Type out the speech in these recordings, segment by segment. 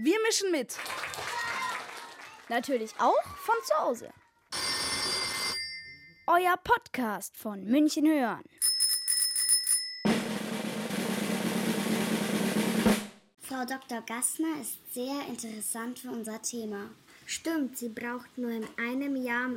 Wir mischen mit. Natürlich auch von zu Hause. Euer Podcast von München hören. Frau Dr. Gassner ist sehr interessant für unser Thema. Stimmt, sie braucht nur in einem Jahr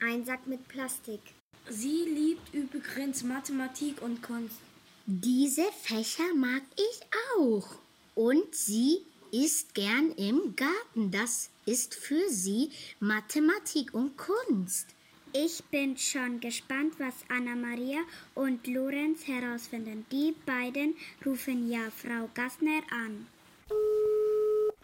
einen Sack mit Plastik. Sie liebt übrigens Mathematik und Kunst. Diese Fächer mag ich auch. Und sie isst gern im Garten. Das ist für sie Mathematik und Kunst. Ich bin schon gespannt, was Anna-Maria und Lorenz herausfinden. Die beiden rufen ja Frau Gassner an.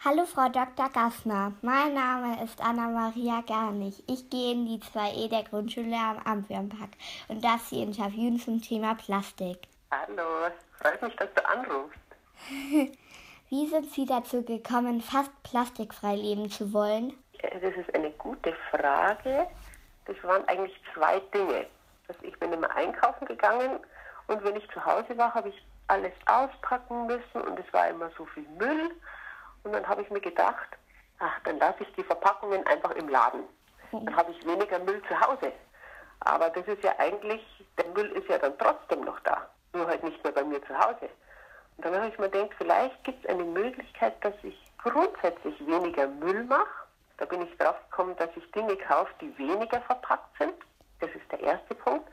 Hallo Frau Dr. Gassner, mein Name ist Anna-Maria Garnig. Ich gehe in die 2E der Grundschule am Amtwürmpark und darf Sie interviewen zum Thema Plastik. Hallo, freut mich, dass du anrufst. Wie sind Sie dazu gekommen, fast plastikfrei leben zu wollen? Das ist eine gute Frage. Das waren eigentlich zwei Dinge. Also ich bin immer einkaufen gegangen und wenn ich zu Hause war, habe ich alles auspacken müssen und es war immer so viel Müll. Und dann habe ich mir gedacht, ach, dann lasse ich die Verpackungen einfach im Laden. Dann habe ich weniger Müll zu Hause. Aber das ist ja eigentlich, der Müll ist ja dann trotzdem noch da. Nur halt nicht mehr bei mir zu Hause. Und dann habe ich mir gedacht, vielleicht gibt es eine Möglichkeit, dass ich grundsätzlich weniger Müll mache. Da bin ich drauf gekommen, dass ich Dinge kaufe, die weniger verpackt sind. Das ist der erste Punkt.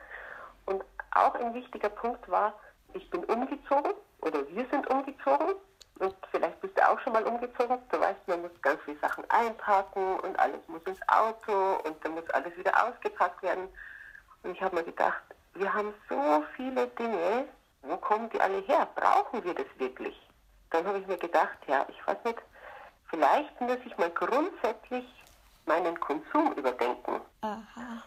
Und auch ein wichtiger Punkt war, ich bin umgezogen oder wir sind umgezogen und vielleicht bist du auch schon mal umgezogen. Du weißt, man muss ganz viele Sachen einpacken und alles muss ins Auto und dann muss alles wieder ausgepackt werden. Und ich habe mir gedacht, wir haben so viele Dinge, kommen die alle her? Brauchen wir das wirklich? Dann habe ich mir gedacht, ja, ich weiß nicht, vielleicht muss ich mal grundsätzlich meinen Konsum überdenken. Aha.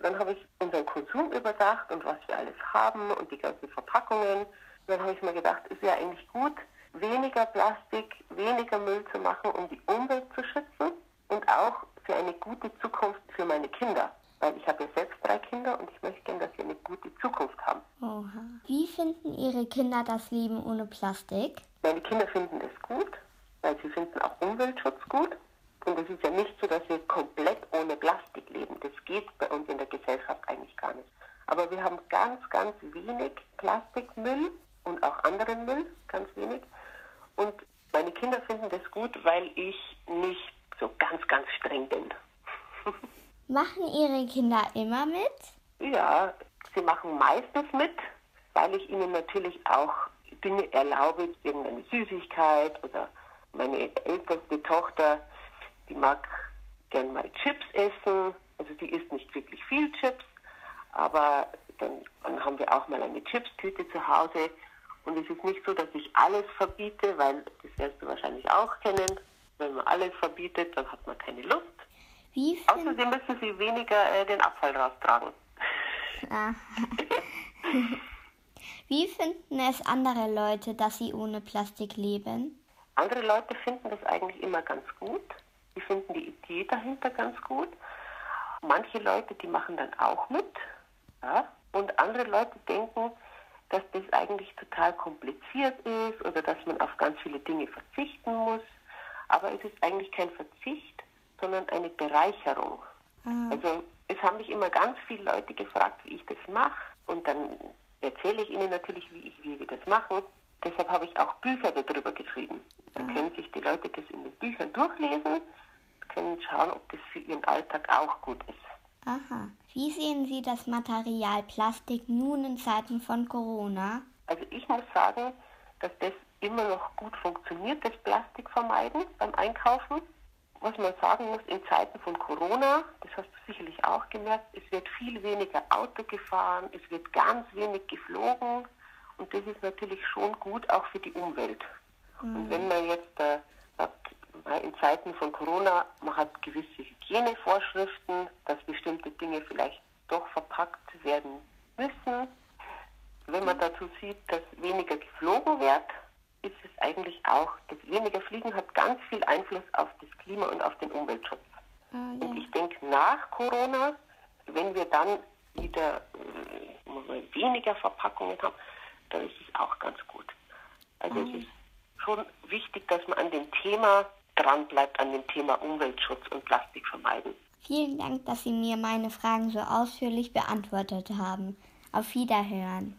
Dann habe ich unseren Konsum überdacht und was wir alles haben und die ganzen Verpackungen. Dann habe ich mir gedacht, ist ja eigentlich gut, weniger Plastik, weniger Müll zu machen, um die Umwelt zu schützen und auch für eine gute Zukunft für meine Kinder. Weil ich habe ja selbst drei Kinder und ich möchte gerne, dass sie eine gute Zukunft Wie finden Ihre Kinder das Leben ohne Plastik? Meine Kinder finden es gut, weil sie finden auch Umweltschutz gut. Und es ist ja nicht so, dass wir komplett ohne Plastik leben. Das geht bei uns in der Gesellschaft eigentlich gar nicht. Aber wir haben ganz, ganz wenig Plastikmüll und auch anderen Müll, ganz wenig. Und meine Kinder finden das gut, weil ich nicht so ganz, ganz streng bin. machen Ihre Kinder immer mit? Ja, sie machen meistens mit, weil ich ihnen natürlich auch Dinge erlaube, irgendeine Süßigkeit oder meine älteste Tochter, die mag gern mal Chips essen. Also die isst nicht wirklich viel Chips, aber dann, dann haben wir auch mal eine Chipstüte zu Hause und es ist nicht so, dass ich alles verbiete, weil das wirst du wahrscheinlich auch kennen. Wenn man alles verbietet, dann hat man keine Lust. Wie Außerdem müssen sie weniger äh, den Abfall raustragen. Ah. Wie finden es andere Leute, dass sie ohne Plastik leben? Andere Leute finden das eigentlich immer ganz gut. Sie finden die Idee dahinter ganz gut. Manche Leute, die machen dann auch mit. Ja? Und andere Leute denken, dass das eigentlich total kompliziert ist oder dass man auf ganz viele Dinge verzichten muss. Aber es ist eigentlich kein Verzicht, sondern eine Bereicherung. Mhm. Also es haben mich immer ganz viele Leute gefragt, wie ich das mache. Und dann erzähle ich ihnen natürlich, wie, ich, wie wir das machen. Deshalb habe ich auch Bücher darüber geschrieben. Dann mhm. können sich die Leute das in den Büchern durchlesen, können schauen, ob das für ihren Alltag auch gut ist. Aha. Wie sehen Sie das Material Plastik nun in Zeiten von Corona? Also ich muss sagen, dass das immer noch gut funktioniert, das Plastik vermeiden beim Einkaufen. Was man sagen muss, in Zeiten von Corona, das hast du sicherlich auch gemerkt, es wird viel weniger Auto gefahren, es wird ganz wenig geflogen und das ist natürlich schon gut auch für die Umwelt. Mhm. Und wenn man jetzt äh, sagt, in Zeiten von Corona, man hat gewisse Hygienevorschriften, dass bestimmte Dinge vielleicht doch verpackt werden müssen. Wenn man dazu sieht, dass weniger geflogen wird, ist es eigentlich auch, das weniger Fliegen hat ganz viel Einfluss auf das Klima und auf den Umweltschutz. Ah, ja. Und ich denke, nach Corona, wenn wir dann wieder äh, weniger Verpackungen haben, dann ist es auch ganz gut. Also ah, es ist schon wichtig, dass man an dem Thema dranbleibt, an dem Thema Umweltschutz und Plastik vermeiden. Vielen Dank, dass Sie mir meine Fragen so ausführlich beantwortet haben. Auf Wiederhören.